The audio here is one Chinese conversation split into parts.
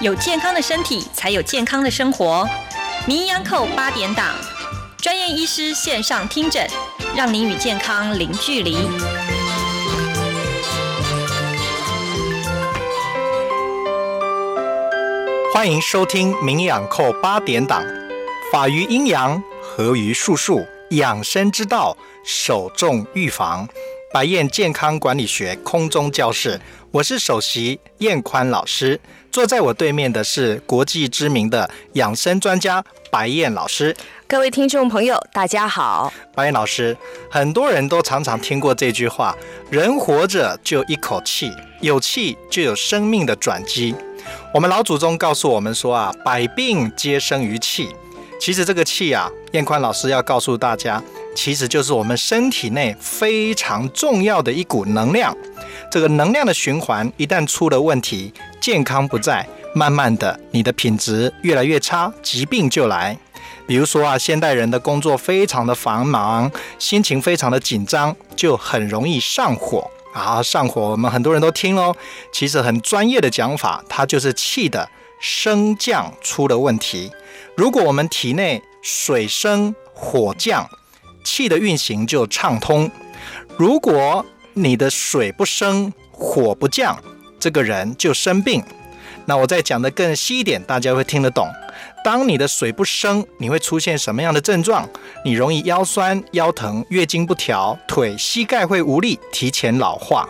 有健康的身体，才有健康的生活。名医央叩八点档，专业医师线上听诊，让您与健康零距离。欢迎收听《名医养扣八点档》，法于阴阳，合于术数，养生之道，首重预防。白燕健康管理学空中教室，我是首席燕宽老师。坐在我对面的是国际知名的养生专家白燕老师。各位听众朋友，大家好。白燕老师，很多人都常常听过这句话：人活着就一口气，有气就有生命的转机。我们老祖宗告诉我们说啊，百病皆生于气。其实这个气啊，燕宽老师要告诉大家，其实就是我们身体内非常重要的一股能量。这个能量的循环一旦出了问题，健康不在，慢慢的你的品质越来越差，疾病就来。比如说啊，现代人的工作非常的繁忙，心情非常的紧张，就很容易上火啊。上火，我们很多人都听喽。其实很专业的讲法，它就是气的升降出了问题。如果我们体内水升火降，气的运行就畅通；如果你的水不升火不降，这个人就生病。那我再讲的更细一点，大家会听得懂。当你的水不升，你会出现什么样的症状？你容易腰酸、腰疼、月经不调、腿、膝盖会无力、提前老化。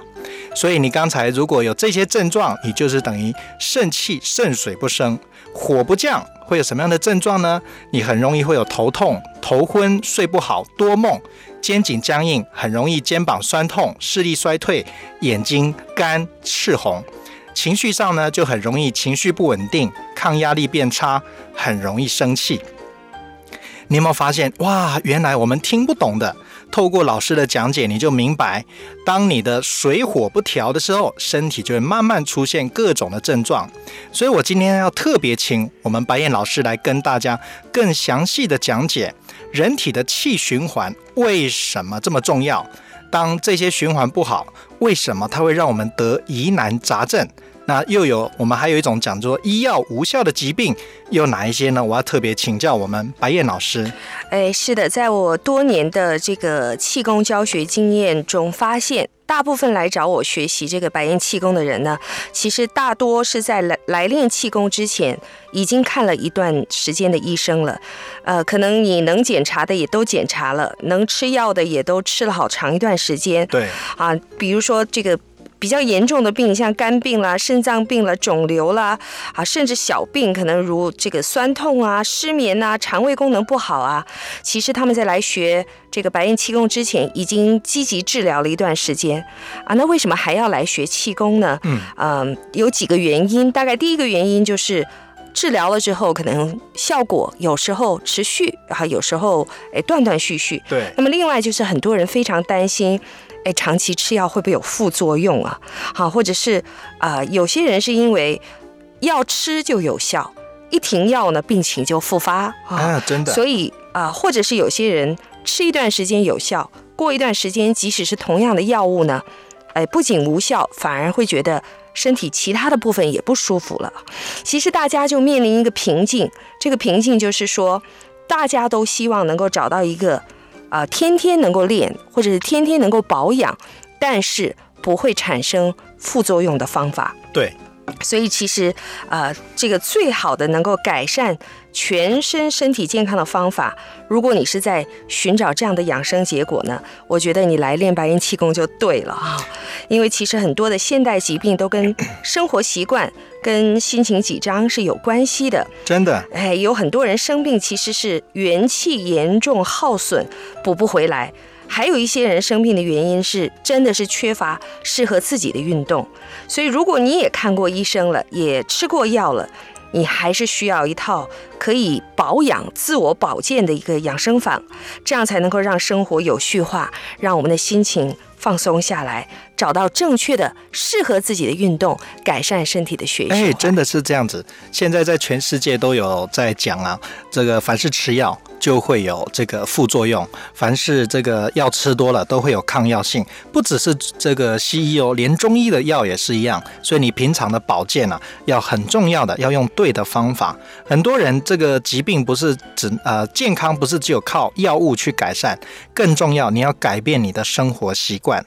所以你刚才如果有这些症状，你就是等于肾气、肾水不升，火不降，会有什么样的症状呢？你很容易会有头痛、头昏、睡不好、多梦、肩颈僵硬，很容易肩膀酸痛、视力衰退、眼睛干赤红。情绪上呢，就很容易情绪不稳定，抗压力变差，很容易生气。你有没有发现？哇，原来我们听不懂的。透过老师的讲解，你就明白，当你的水火不调的时候，身体就会慢慢出现各种的症状。所以我今天要特别请我们白燕老师来跟大家更详细的讲解人体的气循环为什么这么重要。当这些循环不好，为什么它会让我们得疑难杂症？那又有我们还有一种讲说医药无效的疾病，有哪一些呢？我要特别请教我们白燕老师。哎，是的，在我多年的这个气功教学经验中，发现大部分来找我学习这个白燕气功的人呢，其实大多是在来来练气功之前，已经看了一段时间的医生了。呃，可能你能检查的也都检查了，能吃药的也都吃了好长一段时间。对啊，比如说这个。比较严重的病，像肝病啦、肾脏病啦、肿瘤啦，啊，甚至小病，可能如这个酸痛啊、失眠啊、肠胃功能不好啊，其实他们在来学这个白燕气功之前，已经积极治疗了一段时间啊。那为什么还要来学气功呢？嗯，嗯，有几个原因。大概第一个原因就是治疗了之后，可能效果有时候持续，啊，有时候哎断断续续。对。那么另外就是很多人非常担心。哎，长期吃药会不会有副作用啊？好，或者是啊，有些人是因为药吃就有效，一停药呢，病情就复发啊，真的。所以啊，或者是有些人吃一段时间有效，过一段时间，即使是同样的药物呢，哎，不仅无效，反而会觉得身体其他的部分也不舒服了。其实大家就面临一个瓶颈，这个瓶颈就是说，大家都希望能够找到一个。啊，天天能够练，或者是天天能够保养，但是不会产生副作用的方法。对，所以其实啊，这个最好的能够改善全身身体健康的方法，如果你是在寻找这样的养生结果呢，我觉得你来练白烟气功就对了啊。因为其实很多的现代疾病都跟生活习惯。跟心情紧张是有关系的，真的。哎，有很多人生病其实是元气严重耗损，补不回来；还有一些人生病的原因是真的是缺乏适合自己的运动。所以，如果你也看过医生了，也吃过药了，你还是需要一套可以保养、自我保健的一个养生法，这样才能够让生活有序化，让我们的心情放松下来。找到正确的、适合自己的运动，改善身体的血液循哎，真的是这样子。现在在全世界都有在讲啊，这个凡是吃药就会有这个副作用，凡是这个药吃多了都会有抗药性，不只是这个西医哦，连中医的药也是一样。所以你平常的保健啊，要很重要的要用对的方法。很多人这个疾病不是只呃健康不是只有靠药物去改善，更重要你要改变你的生活习惯，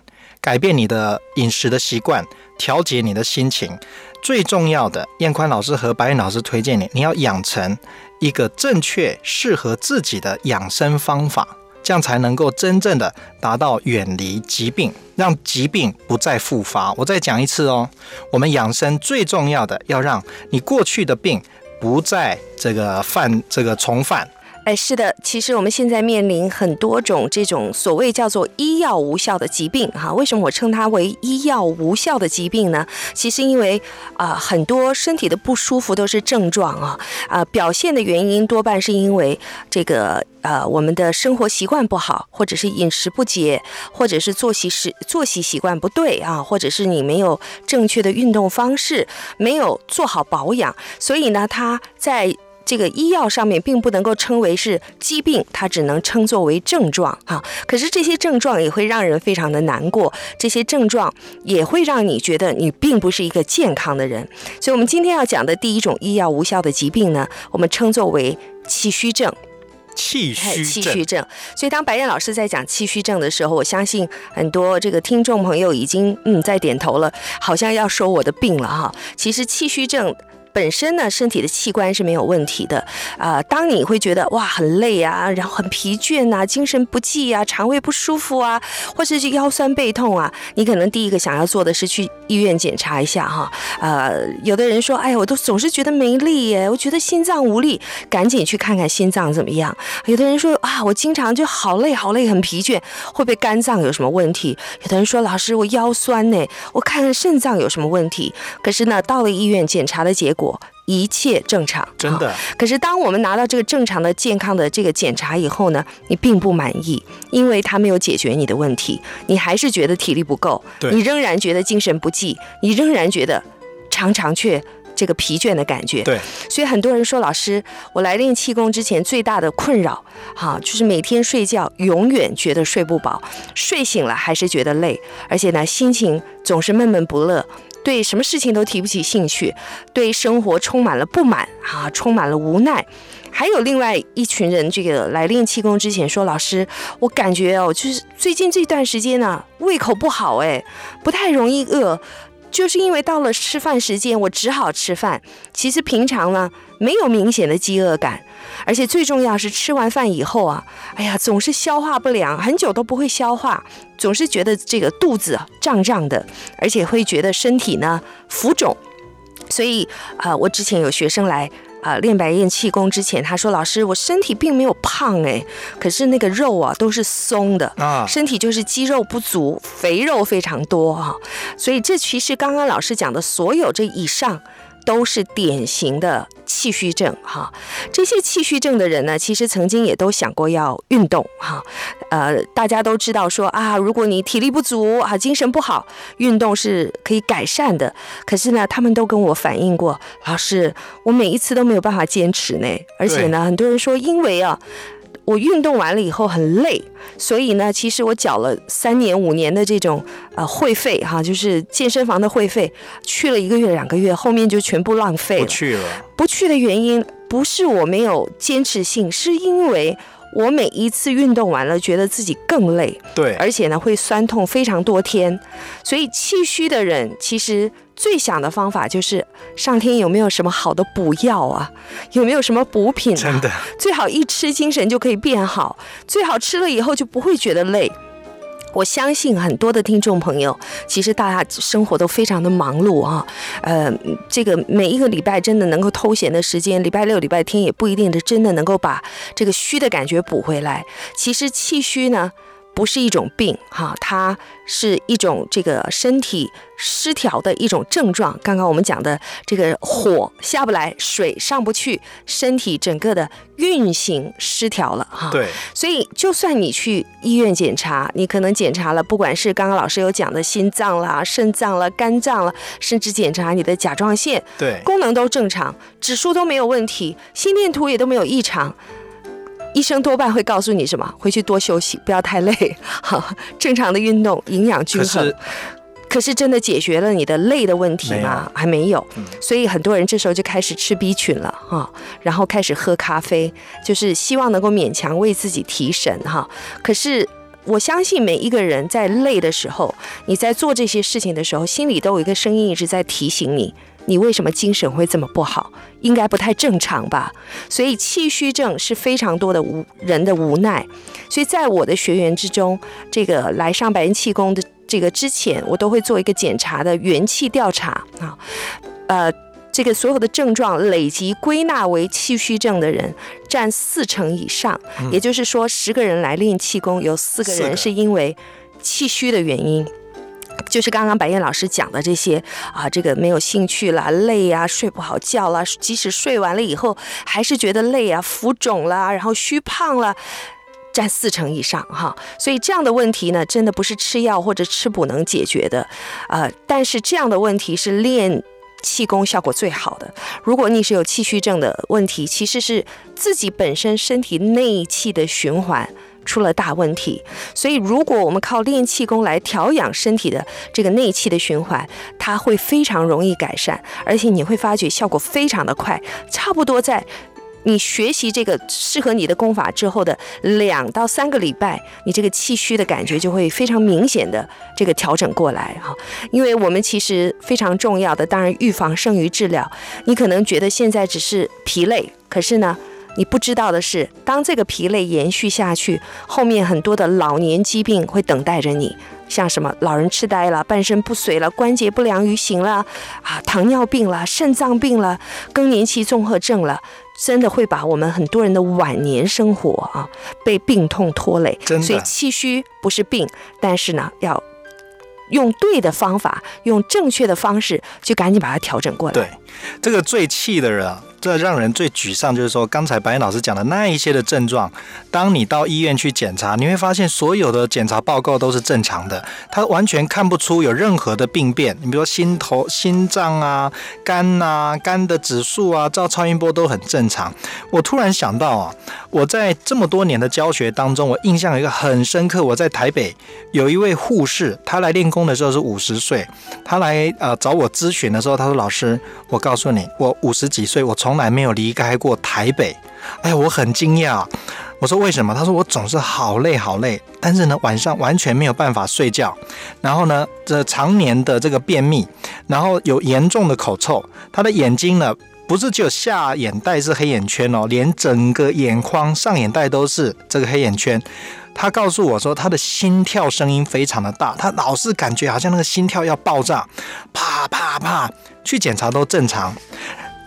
改变你的饮食的习惯，调节你的心情。最重要的，燕宽老师和白燕老师推荐你，你要养成一个正确、适合自己的养生方法，这样才能够真正的达到远离疾病，让疾病不再复发。我再讲一次哦，我们养生最重要的，要让你过去的病不再这个犯这个重犯。哎，是的，其实我们现在面临很多种这种所谓叫做医药无效的疾病哈。为什么我称它为医药无效的疾病呢？其实因为啊、很多身体的不舒服都是症状啊啊、表现的原因多半是因为这个呃我们的生活习惯不好，或者是饮食不节，或者是作息时作息习惯不对啊，或者是你没有正确的运动方式，没有做好保养，所以呢，它在这个医药上面并不能够称为是疾病，它只能称作为症状啊。可是这些症状也会让人非常的难过，这些症状也会让你觉得你并不是一个健康的人。所以，我们今天要讲的第一种医药无效的疾病呢，我们称作为气虚症。气虚症气虚症。所以当白燕老师在讲气虚症的时候，我相信很多这个听众朋友已经嗯在点头了，好像要说我的病了哈。其实气虚症。本身呢，身体的器官是没有问题的啊、当你会觉得哇很累啊，然后很疲倦啊，精神不济啊，肠胃不舒服啊，或者是腰酸背痛啊，你可能第一个想要做的是去医院检查一下哈。呃，有的人说，哎呀，我都总是觉得没力耶，我觉得心脏无力，赶紧去看看心脏怎么样。有的人说啊，我经常就好累好累，很疲倦，会不会肝脏有什么问题？有的人说，老师我腰酸呢，我看看肾脏有什么问题。可是呢，到了医院检查的结果一切正常，真的可是当我们拿到这个正常的健康的这个检查以后呢，你并不满意，因为它没有解决你的问题，你还是觉得体力不够，对你仍然觉得精神不济，你仍然觉得常常却这个疲倦的感觉。对，所以很多人说，老师，我来练气功之前最大的困扰，哈、就是每天睡觉永远觉得睡不饱，睡醒了还是觉得累，而且呢，心情总是闷闷不乐。对什么事情都提不起兴趣，对生活充满了不满啊，充满了无奈。还有另外一群人，这个来练气功之前说，老师，我感觉哦，就是最近这段时间呢、胃口不好，哎，不太容易饿，就是因为到了吃饭时间，我只好吃饭。其实平常呢，没有明显的饥饿感，而且最重要是吃完饭以后啊，哎呀，总是消化不良，很久都不会消化，总是觉得这个肚子啊胀胀的，而且会觉得身体呢浮肿。所以啊、呃我之前有学生来。啊、练白燕气功之前，他说：“老师，我身体并没有胖哎，可是那个肉啊都是松的，啊，身体就是肌肉不足，肥肉非常多哈、所以这其实刚刚老师讲的所有这以上。都是典型的气虚症哈，这些气虚症的人呢，其实曾经也都想过要运动哈，呃，大家都知道说啊，如果你体力不足啊，精神不好，运动是可以改善的。可是呢，他们都跟我反映过，老师，我每一次都没有办法坚持呢，而且呢，很多人说因为啊。我运动完了以后很累，所以呢，其实我缴了三年五年的这种呃会费哈，就是健身房的会费，去了一个月两个月，后面就全部浪费了。不去了，不去的原因不是我没有坚持性，是因为我每一次运动完了，觉得自己更累，对，而且呢会酸痛非常多天。所以气虚的人其实最想的方法就是上天有没有什么好的补药啊？有没有什么补品啊？真的，最好一吃精神就可以变好，最好吃了以后就不会觉得累。我相信很多的听众朋友，其实大家生活都非常的忙碌啊，呃，这个每一个礼拜真的能够偷闲的时间，礼拜六、礼拜天也不一定的真的能够把这个虚的感觉补回来。其实气虚呢，不是一种病哈，它是一种这个身体失调的一种症状。刚刚我们讲的这个火下不来，水上不去，身体整个的运行失调了哈。对，所以就算你去医院检查，你可能检查了，不管是刚刚老师有讲的心脏啦、肾脏啦、肝脏了，甚至检查你的甲状腺，对，功能都正常，指数都没有问题，心电图也都没有异常。医生多半会告诉你什么？回去多休息，不要太累，好，正常的运动，营养均衡。可是真的解决了你的累的问题没吗？还没有嗯，所以很多人这时候就开始吃 B 群了哈，然后开始喝咖啡，就是希望能够勉强为自己提神哈。可是我相信每一个人在累的时候，你在做这些事情的时候，心里都有一个声音一直在提醒你，你为什么精神会这么不好？应该不太正常吧？所以气虚症是非常多的无人的无奈。所以在我的学员之中，这个来上白云气功的这个之前，我都会做一个检查的元气调查啊，呃。这个所有的症状累积归纳为气虚症的人占四成以上，也就是说，十个人来练气功，有四个四个人是因为气虚的原因。就是刚刚白燕老师讲的这些啊，这个没有兴趣啦，累呀、睡不好觉啦，即使睡完了以后还是觉得累啊，浮肿啦，然后虚胖了。占四成以上哈，所以这样的问题呢，真的不是吃药或者吃补能解决的，呃，但是这样的问题是练气功效果最好的。如果你是有气虚症的问题，其实是自己本身身体内气的循环。出了大问题，所以如果我们靠练气功来调养身体的这个内气的循环，它会非常容易改善，而且你会发觉效果非常的快，差不多在你学习这个适合你的功法之后的两到三个礼拜，你这个气虚的感觉就会非常明显的这个调整过来哈。因为我们其实非常重要的，当然预防胜于治疗。你可能觉得现在只是疲累，可是呢？你不知道的是，当这个疲累延续下去，后面很多的老年疾病会等待着你，像什么老人痴呆了、半身不遂了、关节不良于行了、啊糖尿病了、肾脏病了、更年期综合症了，真的会把我们很多人的晚年生活啊被病痛拖累。所以气虚不是病，但是呢要。用对的方法，用正确的方式，就赶紧把它调整过来。对，这个最气的人啊，这让人最沮丧，就是说刚才白岩老师讲的那一些的症状，当你到医院去检查，你会发现所有的检查报告都是正常的，他完全看不出有任何的病变。你比如说心头、心脏啊、肝呐、肝的指数啊，照超音波都很正常。我突然想到啊，我在这么多年的教学当中，我印象有一个很深刻，我在台北有一位护士，她来练功的时候是五十岁，她来呃找我咨询的时候，她说：“老师，我告诉你，我五十几岁，我从从来没有离开过台北。”哎，我很惊讶。我说为什么？他说我总是好累好累，但是呢晚上完全没有办法睡觉，然后呢这常年的这个便秘，然后有严重的口臭，他的眼睛呢不是只有下眼袋是黑眼圈哦，连整个眼眶上眼袋都是这个黑眼圈。他告诉我说，他的心跳声音非常的大，他老是感觉好像那个心跳要爆炸，啪啪啪，去检查都正常。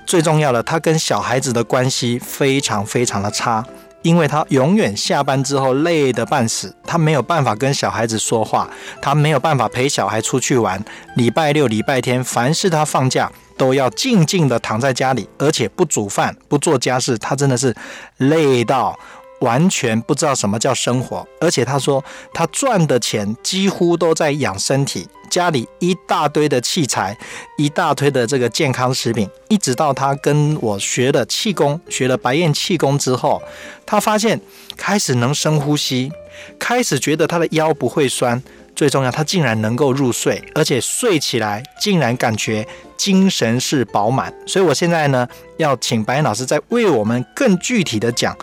最重要的，他跟小孩子的关系非常非常的差，因为他永远下班之后累得半死，他没有办法跟小孩子说话，他没有办法陪小孩出去玩。礼拜六、礼拜天，凡是他放假，都要静静的躺在家里，而且不煮饭、不做家事，他真的是累到。完全不知道什么叫生活，而且他说他赚的钱几乎都在养身体，家里一大堆的器材，一大堆的这个健康食品，一直到他跟我学了气功，学了白燕气功之后，他发现开始能深呼吸，开始觉得他的腰不会酸，最重要，他竟然能够入睡，而且睡起来竟然感觉精神是饱满。所以我现在呢，要请白燕老师再为我们更具体的讲。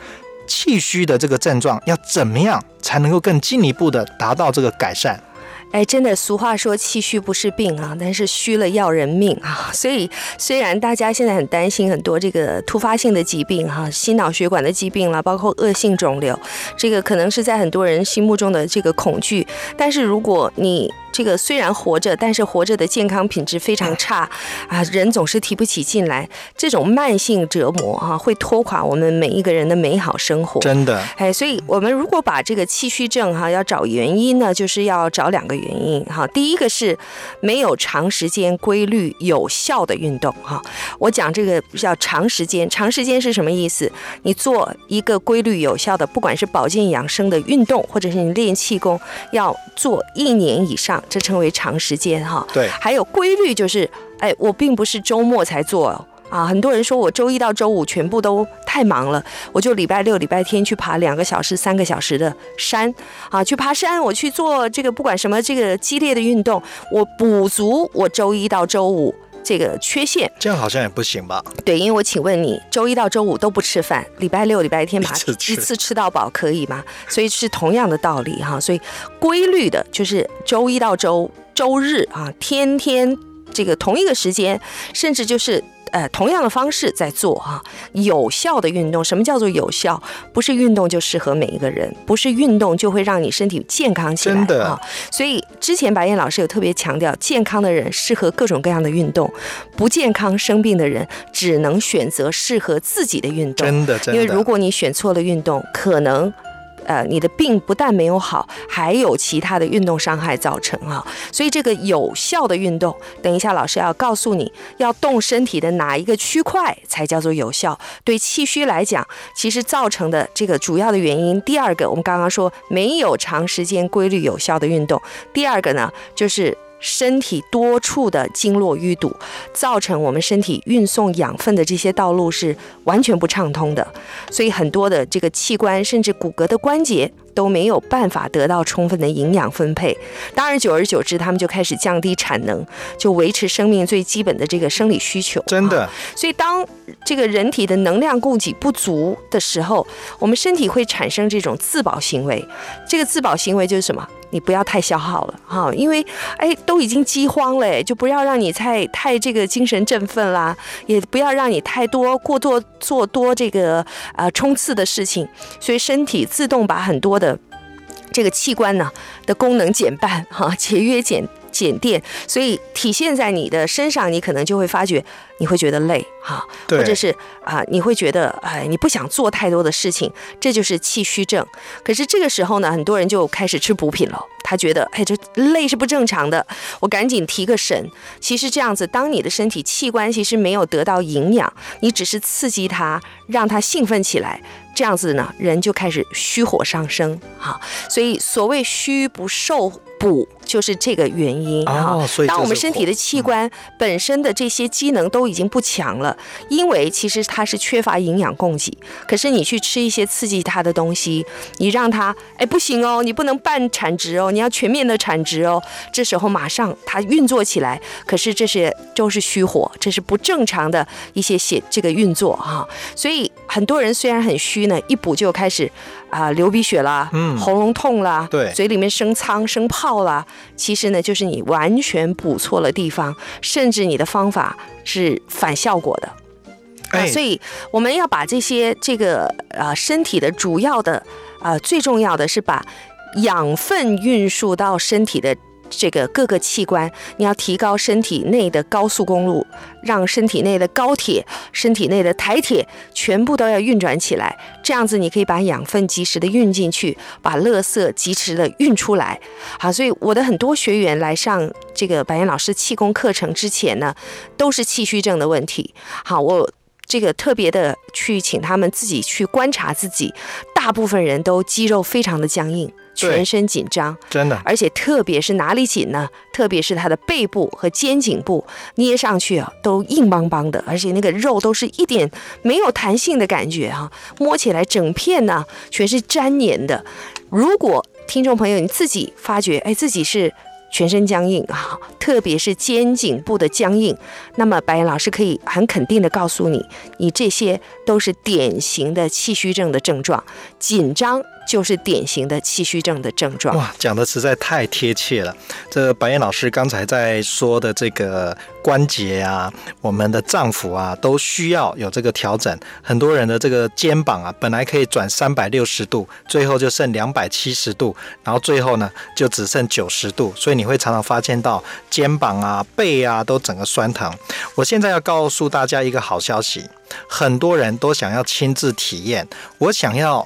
气虚的这个症状要怎么样才能够更进一步的达到这个改善？哎，真的，俗话说气虚不是病啊，但是虚了要人命啊。所以，虽然大家现在很担心很多这个突发性的疾病哈、心脑血管的疾病啦，包括恶性肿瘤，这个可能是在很多人心目中的这个恐惧。但是，如果你这个虽然活着，但是活着的健康品质非常差啊，人总是提不起劲来，这种慢性折磨哈、会拖垮我们每一个人的美好生活。真的，哎，所以我们如果把这个气虚症哈、要找原因呢，就是要找两个原因哈。第一个是没有长时间规律有效的运动哈。我讲这个叫长时间，长时间是什么意思？你做一个规律有效的，不管是保健养生的运动，或者是你练气功，要做一年以上，这称为长时间哈。对，还有规律就是，哎，我并不是周末才做哦。啊，很多人说我周一到周五全部都太忙了，我就礼拜六、礼拜天去爬两个小时、三个小时的山，啊，去爬山，我去做这个不管什么这个激烈的运动，我补足我周一到周五这个缺陷。这样好像也不行吧？对，因为我请问你，周一到周五都不吃饭，礼拜六、礼拜天把 一次吃一次吃到饱可以吗？所以是同样的道理哈。所以规律的就是周一到周周日啊，天天这个同一个时间，甚至就是。呃，同样的方式在做哈、有效的运动。什么叫做有效？不是运动就适合每一个人，不是运动就会让你身体健康起来真的啊。所以之前白燕老师有特别强调，健康的人适合各种各样的运动，不健康生病的人只能选择适合自己的运动。真的，真的。因为如果你选错了运动，可能。呃，你的病不但没有好，还有其他的运动伤害造成啊，所以这个有效的运动，等一下老师要告诉你要动身体的哪一个区块才叫做有效。对气虚来讲，其实造成的这个主要的原因，第二个我们刚刚说没有长时间规律有效的运动，第二个呢就是。身体多处的经络淤堵，造成我们身体运送养分的这些道路是完全不畅通的，所以很多的这个器官甚至骨骼的关节都没有办法得到充分的营养分配。当然，久而久之，他们就开始降低产能，就维持生命最基本的这个生理需求。真的啊，所以当这个人体的能量供给不足的时候，我们身体会产生这种自保行为。这个自保行为就是什么？你不要太消耗了哈，因为哎都已经饥荒了，就不要让你太太这个精神振奋啦，也不要让你太多过多做多这个呃冲刺的事情，所以身体自动把很多的这个器官呢的功能减半哈，节约减减电，所以体现在你的身上，你可能就会发觉你会觉得累哈，对或者是啊、你会觉得哎你不想做太多的事情，这就是气虚症。可是这个时候呢，很多人就开始吃补品了。他觉得，哎，这累是不正常的，我赶紧提个神。其实这样子，当你的身体器官其实没有得到营养，你只是刺激它，让它兴奋起来，这样子呢，人就开始虚火上升。哈，所以所谓虚不受补，就是这个原因。啊、哦，所以当我们身体的器官本身的这些机能都已经不强了，因为其实它是缺乏营养供给。可是你去吃一些刺激它的东西，你让它哎不行哦，你不能半产值哦，你要全面的产值哦。这时候马上它运作起来，可是这些都是虚火，这是不正常的一些血这个运作哈、所以很多人虽然很虚呢，一补就开始啊、流鼻血啦，嗯喉咙痛啦，对嘴里面生疮生泡啦，其实呢就是你完全补错了地方，甚至你的方法是反效果的。啊，哎所以我们要把这些这个呃身体的主要的呃最重要的是把养分运输到身体的这个各个器官，你要提高身体内的高速公路，让身体内的高铁、身体内的台铁全部都要运转起来，这样子你可以把养分及时的运进去，把垃圾及时的运出来。好，所以我的很多学员来上这个白岩老师气功课程之前呢，都是气虚症的问题。好，我。这个特别的去请他们自己去观察自己，大部分人都肌肉非常的僵硬，全身紧张，真的而且特别是哪里紧呢？特别是他的背部和肩颈部捏上去啊，都硬邦邦的，而且那个肉都是一点没有弹性的感觉哈、摸起来整片呢全是粘黏的。如果听众朋友你自己发觉，哎，自己是全身僵硬啊，特别是肩颈部的僵硬，那么白岩老师可以很肯定的告诉你，你这些都是典型的气虚症的症状。紧张就是典型的气虚症的症状。哇，讲的实在太贴切了。这白燕老师刚才在说的这个关节啊，我们的脏腑啊，都需要有这个调整。很多人的这个肩膀啊，本来可以转三百六十度，最后就剩两百七十度，然后最后呢，就只剩九十度。所以你会常常发现到肩膀啊、背啊都整个酸疼。我现在要告诉大家一个好消息，很多人都想要亲自体验。我想要。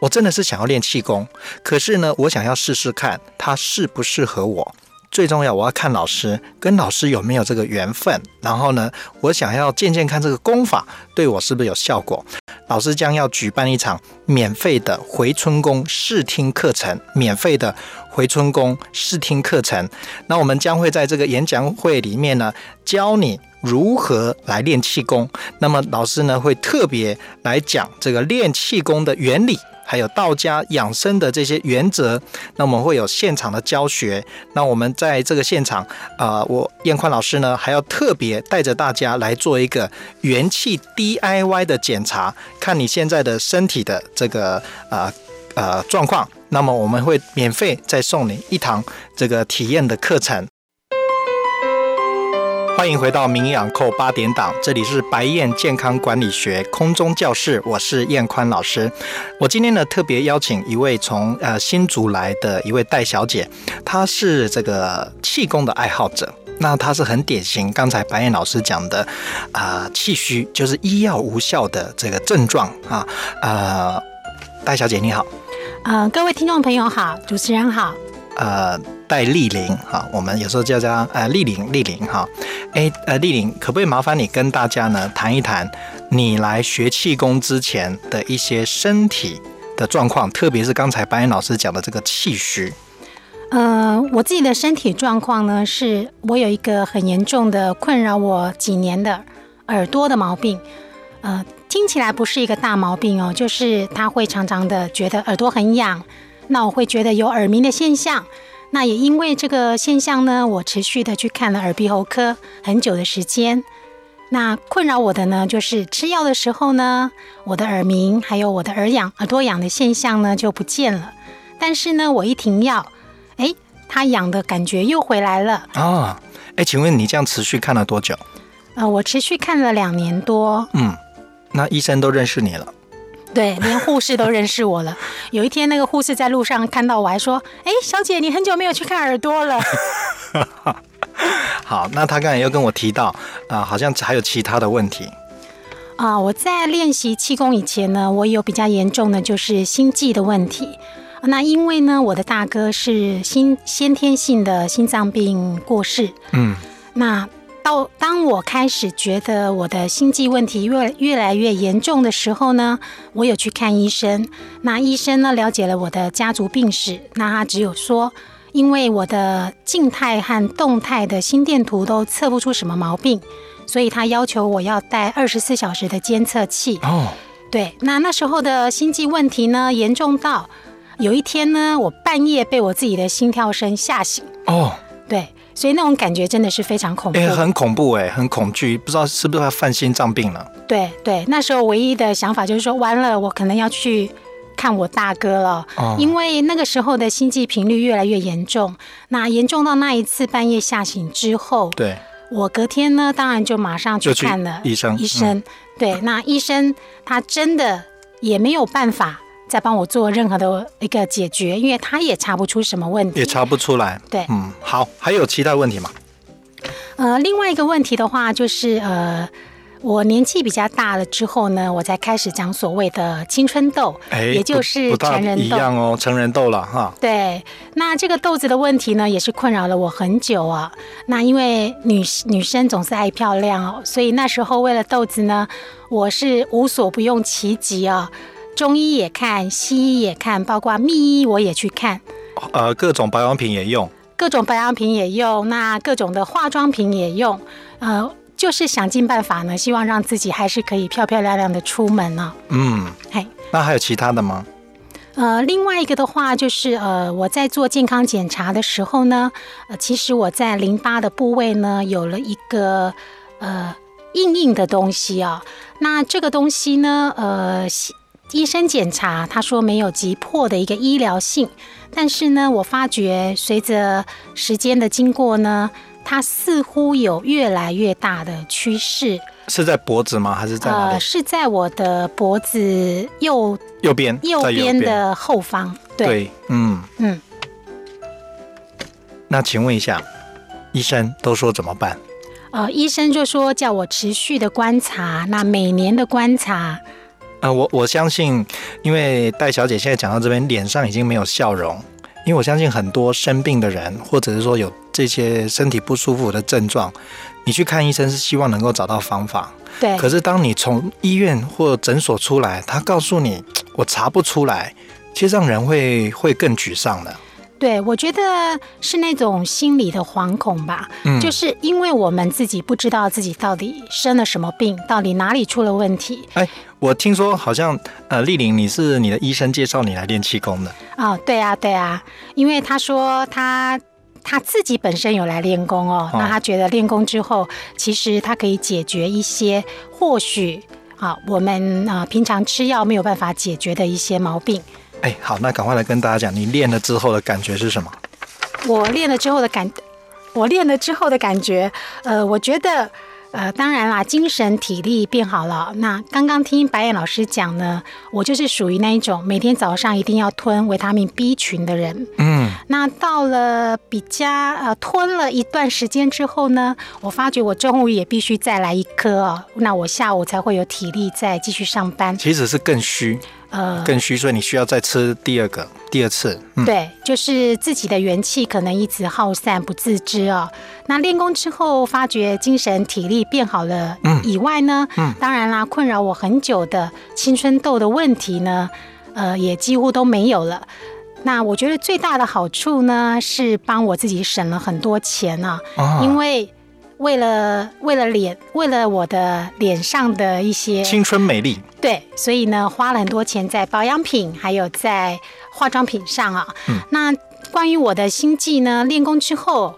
我真的是想要练气功，可是呢，我想要试试看它适不适合我。最重要，我要看老师，跟老师有没有这个缘分。然后呢，我想要见见看这个功法对我是不是有效果。老师将要举办一场免费的回春功试听课程，免费的回春功试听课程。那我们将会在这个演讲会里面呢，教你如何来练气功。那么老师呢，会特别来讲这个练气功的原理。还有道家养生的这些原则，那我们会有现场的教学。那我们在这个现场，啊，我燕宽老师呢，还要特别带着大家来做一个元气 DIY 的检查，看你现在的身体的这个呃呃状况。那么我们会免费再送你一堂这个体验的课程。欢迎回到名养扣八点档，这里是白燕健康管理学空中教室，我是燕宽老师。我今天呢特别邀请一位从呃新竹来的一位戴小姐，她是这个气功的爱好者。那她是很典型，刚才白燕老师讲的啊气虚，就是医药无效的这个症状啊。呃，戴小姐你好，呃，各位听众朋友好，主持人好。呃，戴丽玲哈，我们有时候叫叫呃丽玲丽玲哈，哎呃丽玲，可不可以麻烦你跟大家呢谈一谈你来学气功之前的一些身体的状况，特别是刚才白岩老师讲的这个气虚。呃，我自己的身体状况呢，是我有一个很严重的困扰我几年的耳朵的毛病，呃，听起来不是一个大毛病哦，就是他会常常的觉得耳朵很痒。那我会觉得有耳鸣的现象，那也因为这个现象呢，我持续的去看了耳鼻喉科很久的时间。那困扰我的呢，就是吃药的时候呢，我的耳鸣还有我的耳痒、耳朵痒的现象呢就不见了。但是呢，我一停药，哎，它痒的感觉又回来了啊。哎，请问你这样持续看了多久？呃，我持续看了两年多。嗯，那医生都认识你了。对，连护士都认识我了。有一天，那个护士在路上看到我，还说：“哎，小姐，你很久没有去看耳朵了。”好，那他刚才又跟我提到啊，好像还有其他的问题啊。我在练习气功以前呢，我有比较严重的就是心悸的问题。那因为呢，我的大哥是心先天性的心脏病过世。嗯，那。到当我开始觉得我的心悸问题越越来越严重的时候呢，我有去看医生。那医生呢了解了我的家族病史，那他只有说，因为我的静态和动态的心电图都测不出什么毛病，所以他要求我要带二十四小时的监测器。哦，对，那那时候的心悸问题呢严重到有一天呢，我半夜被我自己的心跳声吓醒。哦，对。所以那种感觉真的是非常恐怖，哎，很恐怖哎，很恐惧，不知道是不是要犯心脏病了。对对，那时候唯一的想法就是说，完了，我可能要去看我大哥了，因为那个时候的心悸频率越来越严重。那严重到那一次半夜吓醒之后，对，我隔天呢，当然就马上去看了医生。医生，对，那医生他真的也没有办法。再帮我做任何的一个解决，因为他也查不出什么问题，也查不出来。对，嗯，好，还有其他问题吗？呃，另外一个问题的话，就是呃，我年纪比较大了之后呢，我才开始讲所谓的青春痘，哎，也就是成人痘一样哦，成人痘了哈。对，那这个痘子的问题呢，也是困扰了我很久啊。那因为女女生总是爱漂亮哦，所以那时候为了痘子呢，我是无所不用其极啊。中医也看，西医也看，包括秘医我也去看。呃，各种保养品也用，各种保养品也用，那各种的化妆品也用，呃，就是想尽办法呢，希望让自己还是可以漂漂亮亮的出门呢。嗯，嘿，那还有其他的吗？呃，另外一个的话就是，呃，我在做健康检查的时候呢，呃，其实我在淋巴的部位呢有了一个呃硬硬的东西啊，那这个东西呢，呃。医生检查，他说没有急迫的一个医疗性，但是呢，我发觉随着时间的经过呢，它似乎有越来越大的趋势。是在脖子吗？还是在哪里？呃，是在我的脖子右右边，右在边的后方。对，对，嗯。嗯，那请问一下，医生都说怎么办？呃，医生就说叫我持续的观察，那每年的观察，呃，我我相信，因为戴小姐现在讲到这边，脸上已经没有笑容，因为我相信很多生病的人，或者是说有这些身体不舒服的症状，你去看医生是希望能够找到方法。对，可是当你从医院或诊所出来，他告诉你我查不出来，其实让人会会更沮丧的。对，我觉得是那种心理的惶恐吧，嗯就是因为我们自己不知道自己到底生了什么病，到底哪里出了问题哎我听说好像呃，丽玲你是你的医生介绍你来练气功的，哦，对啊，对啊，因为他说他。他自己本身有来练功哦，哦那他觉得练功之后，其实他可以解决一些或许啊我们啊、呃平常吃药没有办法解决的一些毛病。哎，好，那赶快来跟大家讲，你练了之后的感觉是什么？我练了之后的感，我练了之后的感觉，呃，我觉得，呃，当然啦，精神体力变好了。那刚刚听白眼老师讲呢，我就是属于那一种每天早上一定要吞维他命 B 群的人。嗯，那到了比较呃吞了一段时间之后呢，我发觉我中午也必须再来一颗哦，那我下午才会有体力再继续上班。其实是更虚，呃，更虚，所以你需要再吃第二个、第二次。嗯，对，就是自己的元气可能一直耗散不自知哦。那练功之后，发觉精神体力变好了嗯以外呢，嗯当然啦，困扰我很久的青春痘的问题呢，呃，也几乎都没有了。那我觉得最大的好处呢，是帮我自己省了很多钱啊，啊因为为了为了脸，为了我的脸上的一些青春美丽，对，所以呢，花了很多钱在保养品，还有在化妆品上啊。嗯那关于我的心计呢，练功之后，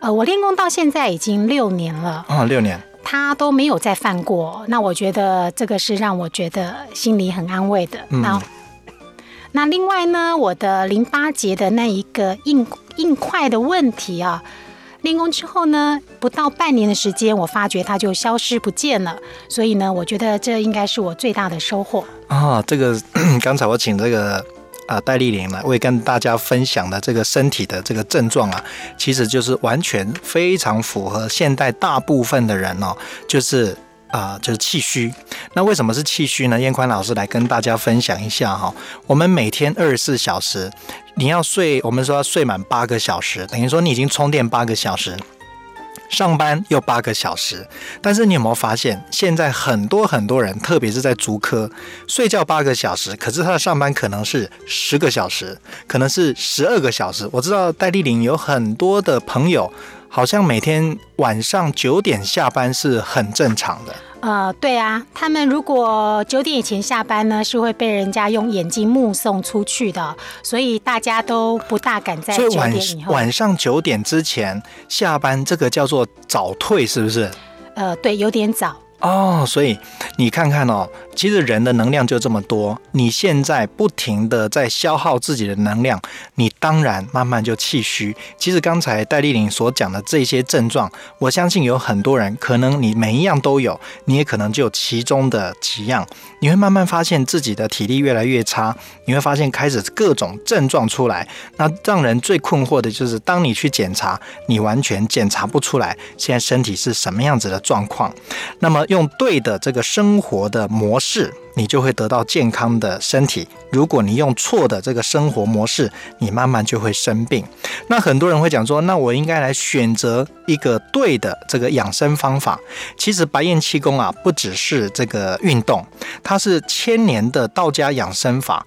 呃，我练功到现在已经六年了，啊，六年，他都没有再犯过。那我觉得这个是让我觉得心里很安慰的。嗯那那另外呢，我的淋巴结的那一个硬硬块的问题啊。练功之后呢，不到半年的时间，我发觉它就消失不见了。所以呢，我觉得这应该是我最大的收获。啊，这个 刚才我请这个啊戴丽玲来为跟大家分享的这个身体的这个症状啊，其实就是完全非常符合现代大部分的人哦，就是。啊、就是气虚。那为什么是气虚呢？燕宽老师来跟大家分享一下哈、我们每天二十四小时，你要睡，我们说要睡满八个小时，等于说你已经充电八个小时。上班又八个小时，但是你有没有发现，现在很多很多人，特别是在足科，睡觉八个小时，可是他的上班可能是十个小时，可能是十二个小时。我知道戴丽玲有很多的朋友，好像每天晚上九点下班是很正常的。呃，对啊，他们如果九点以前下班呢，是会被人家用眼睛目送出去的，所以大家都不大敢在九点以后。晚上九点之前下班，这个叫做早退，是不是？呃，对，有点早。哦，所以你看看哦，其实人的能量就这么多，你现在不停的在消耗自己的能量，你当然慢慢就气虚。其实刚才戴丽玲所讲的这些症状，我相信有很多人可能你每一样都有，你也可能就其中的几样，你会慢慢发现自己的体力越来越差，你会发现开始各种症状出来。那让人最困惑的就是，当你去检查，你完全检查不出来现在身体是什么样子的状况。那么用对的这个生活的模式，你就会得到健康的身体。如果你用错的这个生活模式，你慢慢就会生病。那很多人会讲说，那我应该来选择一个对的这个养生方法。其实白燕气功啊，不只是这个运动，它是千年的道家养生法，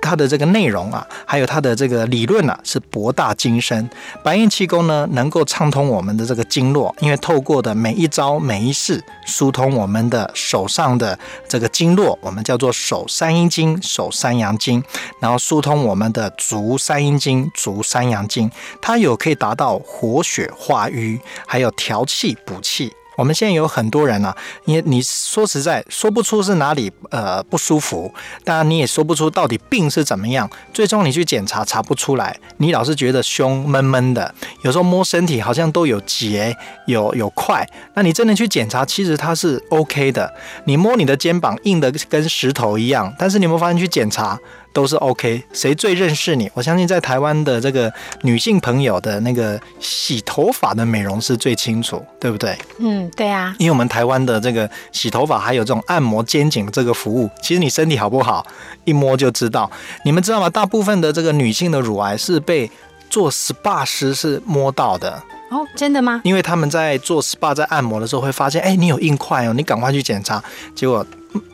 它的这个内容啊，还有它的这个理论啊，是博大精深。白燕气功呢，能够畅通我们的这个经络，因为透过的每一招每一式，疏通我们的手上的这个经络，我们叫做手三阴经、手三阳经，然后疏通我们的足三阴经、足三阳经，它有可以达到活血化瘀，还有调气补气。我们现在有很多人啊，你你说实在说不出是哪里呃不舒服，当然你也说不出到底病是怎么样，最终你去检查查不出来，你老是觉得胸闷闷的，有时候摸身体好像都有结有有块，那你真的去检查，其实它是 OK 的。你摸你的肩膀硬的跟石头一样，但是你有没有发现去检查？都是 OK，谁最认识你？我相信在台湾的这个女性朋友的那个洗头发的美容师最清楚，对不对？嗯，对啊，因为我们台湾的这个洗头发还有这种按摩肩颈这个服务，其实你身体好不好，一摸就知道。你们知道吗？大部分的这个女性的乳癌是被做 SPA 师是摸到的。哦，真的吗？因为他们在做 SPA 在按摩的时候会发现，哎，你有硬块哦，你赶快去检查，结果。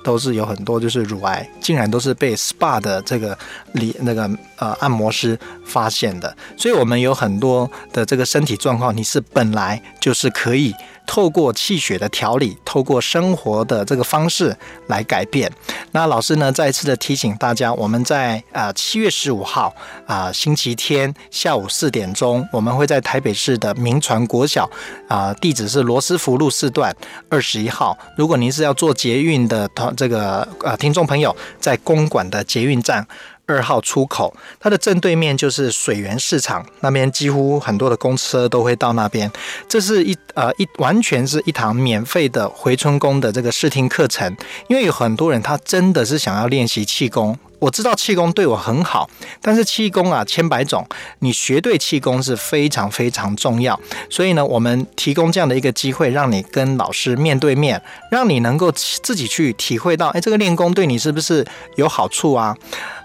都是有很多就是乳癌，竟然都是被 SPA 的这个里那个呃按摩师发现的，所以我们有很多的这个身体状况，你是本来就是可以。透过气血的调理，透过生活的这个方式来改变。那老师呢，再一次的提醒大家，我们在啊七月十五号啊星期天下午四点钟，我们会在台北市的明传国小啊，地址是罗斯福路四段二十一号。如果您是要做捷运的团这个呃听众朋友，在公馆的捷运站。二号出口，它的正对面就是水源市场，那边几乎很多的公车都会到那边。这是一呃一完全是一堂免费的回春功的这个试听课程，因为有很多人他真的是想要练习气功。我知道气功对我很好，但是气功啊千百种，你学对气功是非常非常重要。所以呢，我们提供这样的一个机会，让你跟老师面对面，让你能够自己去体会到，哎，这个练功对你是不是有好处啊？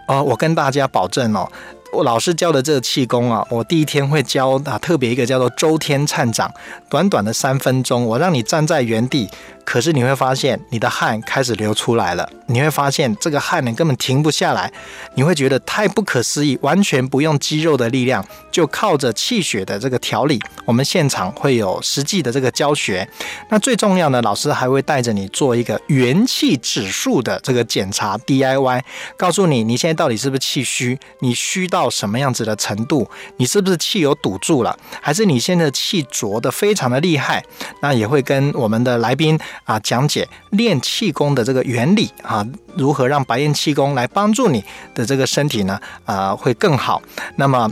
哦，我跟大家保证哦。我老师教的这个气功啊，我第一天会教啊，特别一个叫做周天颤掌，短短的三分钟，我让你站在原地，可是你会发现你的汗开始流出来了，你会发现这个汗呢根本停不下来，你会觉得太不可思议，完全不用肌肉的力量，就靠着气血的这个调理，我们现场会有实际的这个教学。那最重要的，老师还会带着你做一个元气指数的这个检查 DIY，告诉你你现在到底是不是气虚，你虚。到什么样子的程度？你是不是气有堵住了？还是你现在气浊的非常的厉害？那也会跟我们的来宾啊讲解练气功的这个原理啊，如何让白燕气功来帮助你的这个身体呢？啊，会更好。那么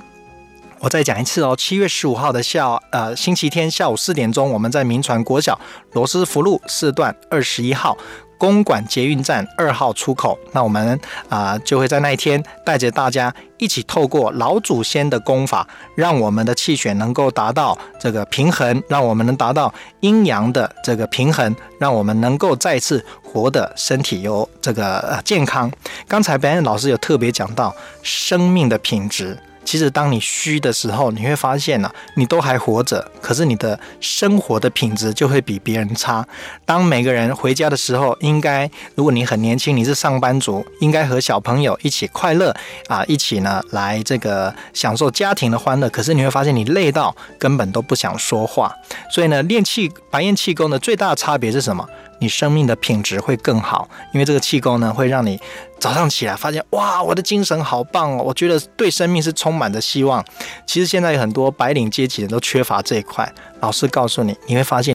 我再讲一次哦，七月十五号的下呃星期天下午四点钟，我们在民传国小罗斯福路四段二十一号。公馆捷运站二号出口，那我们啊就会在那一天带着大家一起透过老祖先的功法，让我们的气血能够达到这个平衡，让我们能达到阴阳的这个平衡，让我们能够再次活的身体有这个呃健康。刚才白燕老师有特别讲到生命的品质。其实，当你虚的时候，你会发现呢，你都还活着，可是你的生活的品质就会比别人差。当每个人回家的时候，应该，如果你很年轻，你是上班族，应该和小朋友一起快乐啊，一起呢来这个享受家庭的欢乐。可是你会发现，你累到根本都不想说话。所以呢，练气白燕气功的最大差别是什么？你生命的品质会更好，因为这个气功呢，会让你早上起来发现，哇，我的精神好棒哦！我觉得对生命是充满着希望。其实现在有很多白领阶级人都缺乏这一块。老师告诉你，你会发现。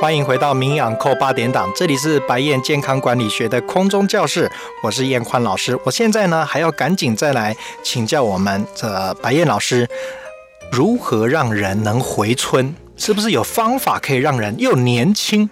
欢迎回到名养扣八点档，这里是白燕健康管理学的空中教室，我是燕宽老师。我现在呢，还要赶紧再来请教我们这白燕老师，如何让人能回春？是不是有方法可以让人又年轻？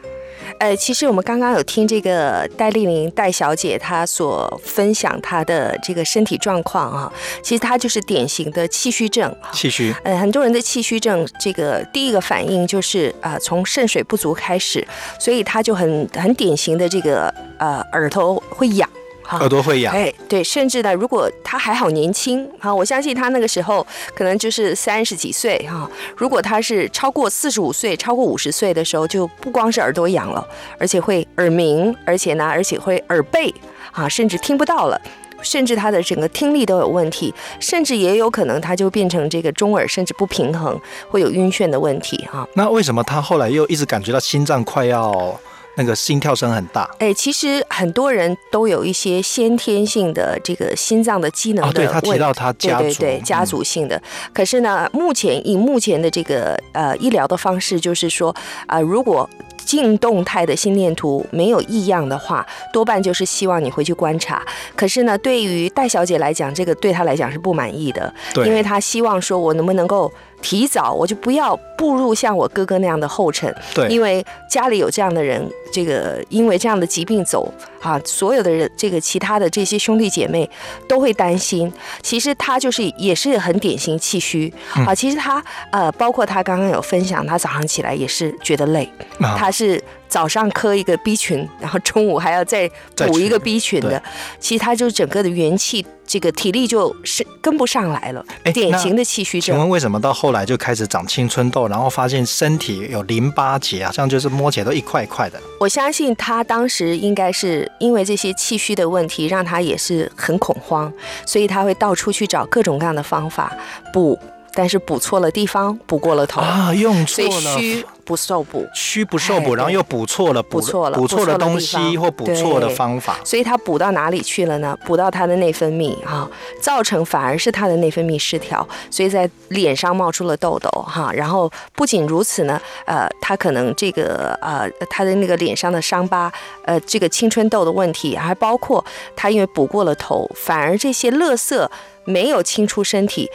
呃，其实我们刚刚有听这个戴丽玲戴小姐她所分享她的这个身体状况啊，其实她就是典型的气虚症。气虚，呃，很多人的气虚症，这个第一个反应就是啊，从肾水不足开始，所以她就很很典型的这个呃耳朵会痒。耳朵会痒，哎，对，甚至呢，如果他还好年轻，哈，我相信他那个时候可能就是三十几岁，哈。如果他是超过四十五岁、超过五十岁的时候，就不光是耳朵痒了，而且会耳鸣，而且呢，而且会耳背，啊，甚至听不到了，甚至他的整个听力都有问题，甚至也有可能他就变成这个中耳甚至不平衡，会有晕眩的问题，哈。那为什么他后来又一直感觉到心脏快要？那个心跳声很大。哎，其实很多人都有一些先天性的这个心脏的机能哦，的。对他提到他家族，对对对，家嗯族性的。可是呢，目前以目前的这个呃医疗的方式，就是说啊、如果静动态的心电图没有异样的话，多半就是希望你回去观察。可是呢，对于戴小姐来讲，这个对她来讲是不满意的，因为她希望说我能不能够提早，我就不要步入像我哥哥那样的后尘。对。因为家里有这样的人，这个因为这样的疾病走啊，所有的人，这个其他的这些兄弟姐妹都会担心。其实他就是也是很典型气虚。嗯。啊。其实他呃，包括他刚刚有分享，他早上起来也是觉得累，啊。他是早上磕一个 B 群，然后中午还要再再补一个去 B 群的，其实他就整个的元气，这个体力就是跟不上来了，典型的气虚症。请问为什么到后来就开始长青春痘，然后发现身体有淋巴结，啊像就是摸起来都一块一块的？我相信他当时应该是因为这些气虚的问题，让他也是很恐慌，所以他会到处去找各种各样的方法补，但是补错了地方，补过了头，啊，用所以错了。虚不受补。虚不受补，哎然后又补错了，补错了补错了东西或补错了方法。所以他补到哪里去了呢？补到他的内分泌哈、造成反而是他的内分泌失调，所以在脸上冒出了痘痘哈、然后不仅如此呢，呃，他可能这个呃他的那个脸上的伤疤，呃，这个青春痘的问题，还包括他因为补过了头，反而这些垃圾没有清出身体，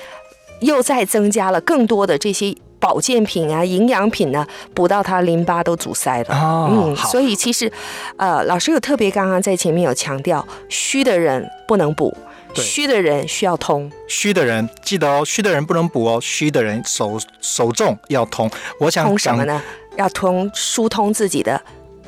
又再增加了更多的这些。保健品啊，营养品呢，补到他淋巴都阻塞了。哦嗯，好所以其实，呃，老师有特别刚刚在前面有强调，虚的人不能补，虚的人需要通。虚的人记得哦，虚的人不能补哦，虚的人手手重要通。我想通什么呢？要通疏通自己的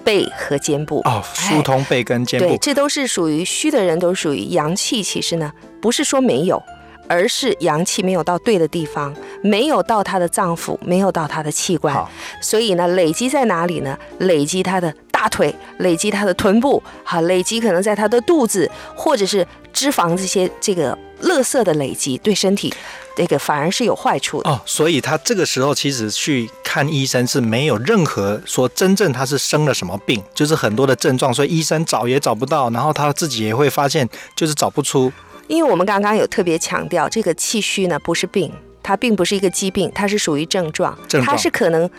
背和肩部。哦，疏通背跟肩对，部。这都是属于虚的人，都属于阳气。其实呢，不是说没有，而是阳气没有到对的地方，没有到他的脏腑，没有到他的器官。所以呢，累积在哪里呢？累积他的大腿，累积他的臀部，好，累积可能在他的肚子，或者是脂肪这些这个垃圾的累积，对身体这个反而是有坏处的。哦，所以他这个时候其实去看医生是没有任何说真正他是生了什么病，就是很多的症状，所以医生找也找不到，然后他自己也会发现就是找不出。因为我们刚刚有特别强调，这个气虚呢不是病，它并不是一个疾病，它是属于症状，症状它是可能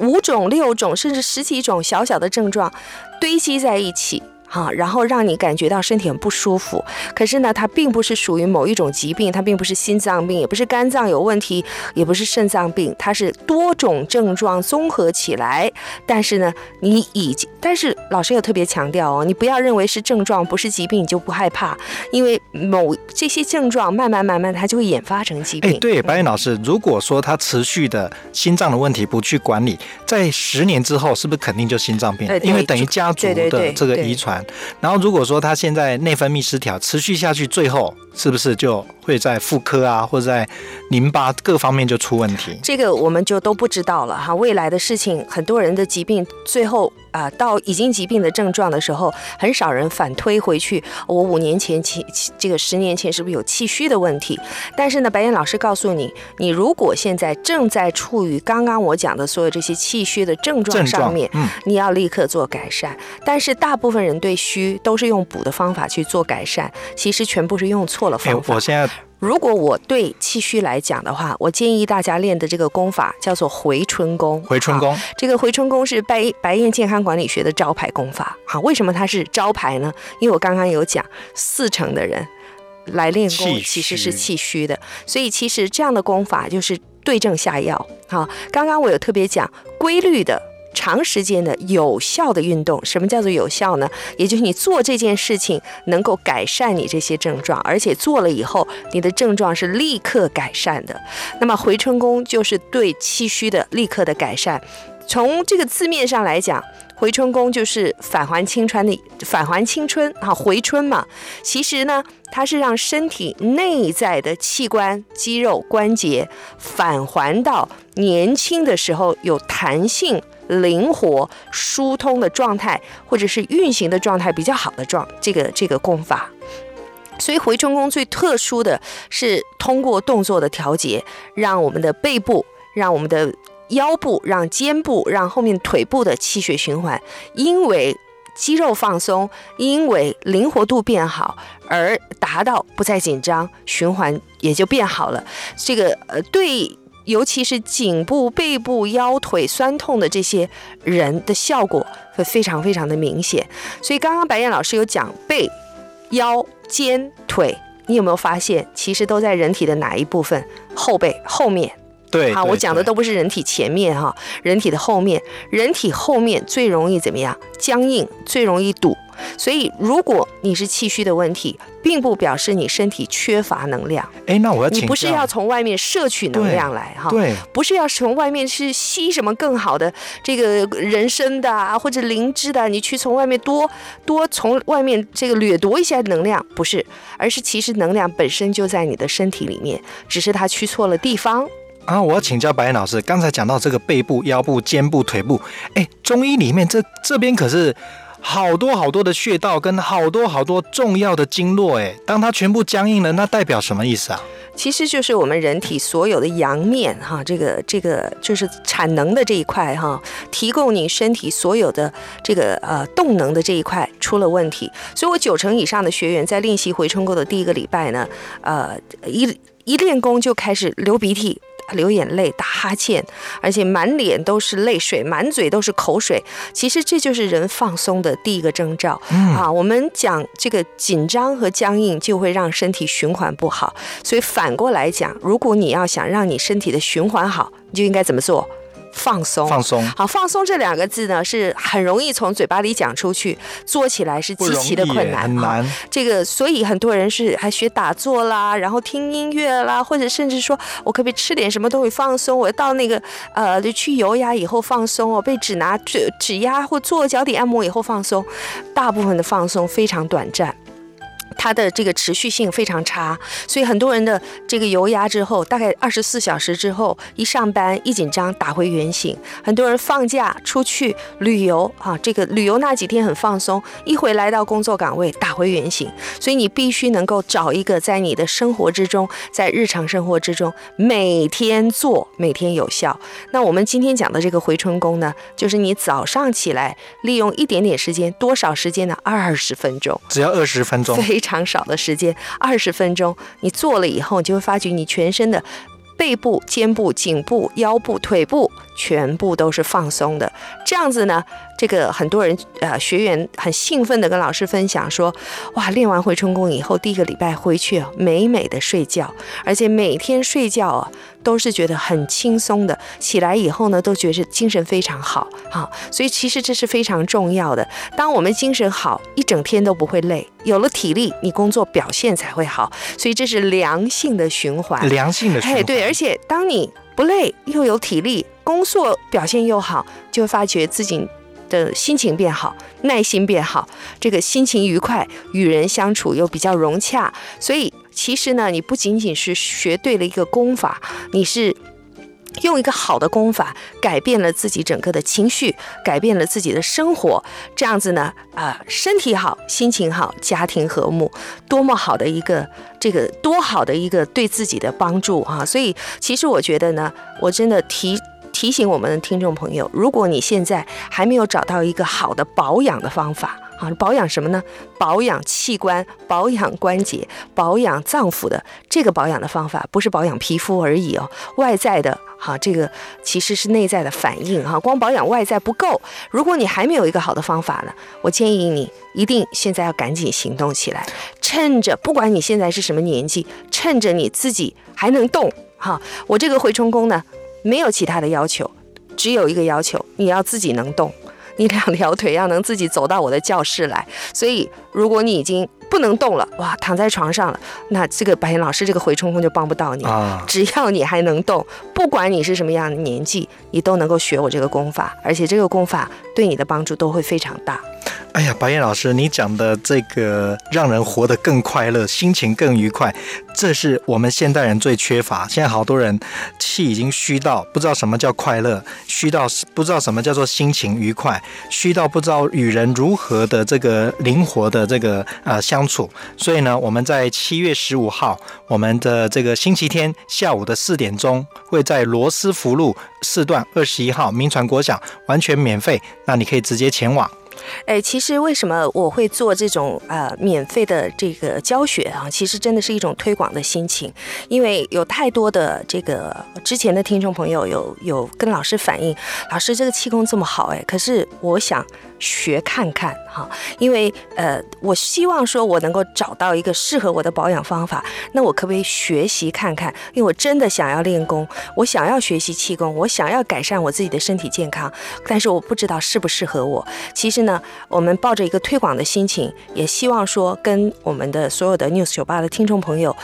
五种、六种甚至十几种小小的症状堆积在一起。哈，然后让你感觉到身体很不舒服，可是呢，它并不是属于某一种疾病，它并不是心脏病，也不是肝脏有问题，也不是肾脏病，它是多种症状综合起来。但是呢，你已经，但是老师有特别强调哦，你不要认为是症状不是疾病你就不害怕，因为某这些症状慢慢慢慢它就会演发成疾哎，病。对，白云老师，如果说他持续的心脏的问题不去管理，在十年之后是不是肯定就心脏病对因为等于家族的这个遗传。然后如果说他现在内分泌失调持续下去，最后是不是就会在妇科啊，或者在淋巴各方面就出问题？这个我们就都不知道了哈。未来的事情，很多人的疾病最后啊、到已经疾病的症状的时候，很少人反推回去。我五年前气气这个十年前是不是有气虚的问题？但是呢，白岩老师告诉你，你如果现在正在处于刚刚我讲的所有这些气虚的症状上面，，嗯，你要立刻做改善。但是大部分人对虚都是用补的方法去做改善，其实全部是用错了哎方，法。我现在如果我对气虚来讲的话，我建议大家练的这个功法叫做回春功。回春功，这个回春功是白白燕健康管理学的招牌功法。好，为什么它是招牌呢？因为我刚刚有讲，四成的人来练功其实是气虚的，所以其实这样的功法就是对症下药。好，刚刚我有特别讲规律的。长时间的有效的运动，什么叫做有效呢？也就是你做这件事情能够改善你这些症状，而且做了以后，你的症状是立刻改善的。那么回春功就是对气虚的立刻的改善。从这个字面上来讲，回春功就是返还青春的返还青春啊，回春嘛。其实呢，它是让身体内在的器官、肌肉、关节返还到年轻的时候有弹性、灵活、疏通的状态，或者是运行的状态比较好的状这个这个功法。所以回春功最特殊的是通过动作的调节，让我们的背部，让我们的腰部，让肩部，让后面腿部的气血循环，因为肌肉放松，因为灵活度变好，而达到不再紧张，循环也就变好了。这个呃，对，尤其是颈部、背部、腰腿酸痛的这些人的效果会非常非常的明显。所以刚刚白燕老师有讲背、腰、肩、腿，你有没有发现，其实都在人体的哪一部分？后背后面。对好我讲的都不是人体前面哈，人体的后面，人体后面最容易怎么样？僵硬，最容易堵。所以，如果你是气虚的问题，并不表示你身体缺乏能量，哎，那我要。你不是要从外面摄取能量来哈，对。不是要从外面去吸什么更好的这个人参的啊，或者灵芝的，你去从外面多多从外面这个掠夺一下能量，不是，而是其实能量本身就在你的身体里面，只是它去错了地方。啊，我要请教白岩老师，刚才讲到这个背部、腰部、肩部、腿部，哎，中医里面这这边可是好多好多的穴道跟好多好多重要的经络，哎，当它全部僵硬了，那代表什么意思啊？其实就是我们人体所有的阳面哈，这个这个就是产能的这一块哈，提供你身体所有的这个呃动能的这一块出了问题，所以我九成以上的学员在练习回春功的第一个礼拜呢，呃一一练功就开始流鼻涕。流眼泪、打哈欠，而且满脸都是泪水，满嘴都是口水。其实这就是人放松的第一个征兆。啊，我们讲这个紧张和僵硬就会让身体循环不好，所以反过来讲，如果你要想让你身体的循环好，你就应该怎么做？放松。放松，好，放松这两个字呢，是很容易从嘴巴里讲出去，做起来是极其的困难难。这个，所以很多人是还学打坐啦，然后听音乐啦，或者甚至说我可不可以吃点什么东西放松？我到那个呃，就去油压以后放松我，被指拿指指压或做脚底按摩以后放松，大部分的放松非常短暂。它的这个持续性非常差，所以很多人的这个油压之后，大概二十四小时之后，一上班一紧张打回原形。很多人放假出去旅游啊，这个旅游那几天很放松，一回来到工作岗位打回原形。所以你必须能够找一个在你的生活之中，在日常生活之中每天做，每天有效。那我们今天讲的这个回春功呢，就是你早上起来利用一点点时间，多少时间呢？二十分钟。只要二十分钟，非常少的时间，二十分钟，你做了以后，你就会发觉你全身的背部、肩部、颈部、腰部、腿部全部都是放松的。这样子呢，这个很多人呃学员很兴奋的跟老师分享说，哇，练完回春功以后，第一个礼拜回去啊，美美的睡觉，而且每天睡觉啊都是觉得很轻松的，起来以后呢，都觉得精神非常好啊。所以其实这是非常重要的。当我们精神好，一整天都不会累，有了体力，你工作表现才会好。所以这是良性的循环。良性的循哎，环。对，而且当你不累又有体力，工作表现又好，就会发觉自己的心情变好，耐心变好，这个心情愉快，与人相处又比较融洽。所以其实呢，你不仅仅是学对了一个功法，你是。用一个好的功法，改变了自己整个的情绪，改变了自己的生活，这样子呢，啊、身体好，心情好，家庭和睦，多么好的一个这个多好的一个对自己的帮助啊！所以其实我觉得呢，我真的提。提醒我们的听众朋友，如果你现在还没有找到一个好的保养的方法保养什么呢？保养器官、保养关节、保养脏腑的这个保养的方法，不是保养皮肤而已哦，外在的哈、这个其实是内在的反应哈、光保养外在不够。如果你还没有一个好的方法呢，我建议你一定现在要赶紧行动起来，趁着不管你现在是什么年纪，趁着你自己还能动哈、我这个回春功呢，没有其他的要求，只有一个要求，你要自己能动。你两条腿要能自己走到我的教室来，所以如果你已经不能动了，哇，躺在床上了，那这个白岩老师这个回春功就帮不到你。啊，只要你还能动，不管你是什么样的年纪，你都能够学我这个功法，而且这个功法对你的帮助都会非常大。哎呀，白岩老师，你讲的这个让人活得更快乐，心情更愉快，这是我们现代人最缺乏。现在好多人气已经虚到不知道什么叫快乐，虚到不知道什么叫做心情愉快，虚到不知道与人如何的这个灵活的这个呃相所以呢，我们在七月十五号，我们的这个星期天下午的四点钟，会在罗斯福路四段二十一号民传国小，完全免费，那你可以直接前往。哎，其实为什么我会做这种呃免费的这个教学啊？其实真的是一种推广的心情，因为有太多的这个之前的听众朋友有有跟老师反映，老师这个气功这么好，哎，可是我想。学看看哈，因为呃，我希望说我能够找到一个适合我的保养方法。那我可不可以学习看看？因为我真的想要练功，我想要学习气功，我想要改善我自己的身体健康，但是我不知道适不适合我。其实呢，我们抱着一个推广的心情，也希望说跟我们的所有的 News 酒吧的听众朋友，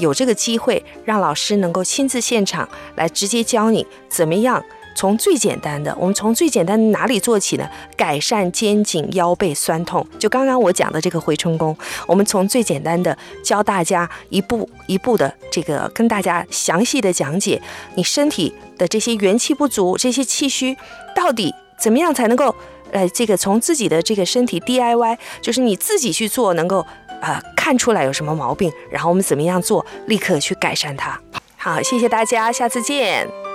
有这个机会，让老师能够亲自现场来直接教你怎么样。从最简单的，我们从最简单的哪里做起呢？改善肩颈腰背酸痛，就刚刚我讲的这个回春功，我们从最简单的教大家一步一步的这个跟大家详细的讲解，你身体的这些元气不足、这些气虚，到底怎么样才能够，呃，这个从自己的这个身体 DIY，就是你自己去做，能够啊看出来有什么毛病，然后我们怎么样做，立刻去改善它。好，谢谢大家，下次见。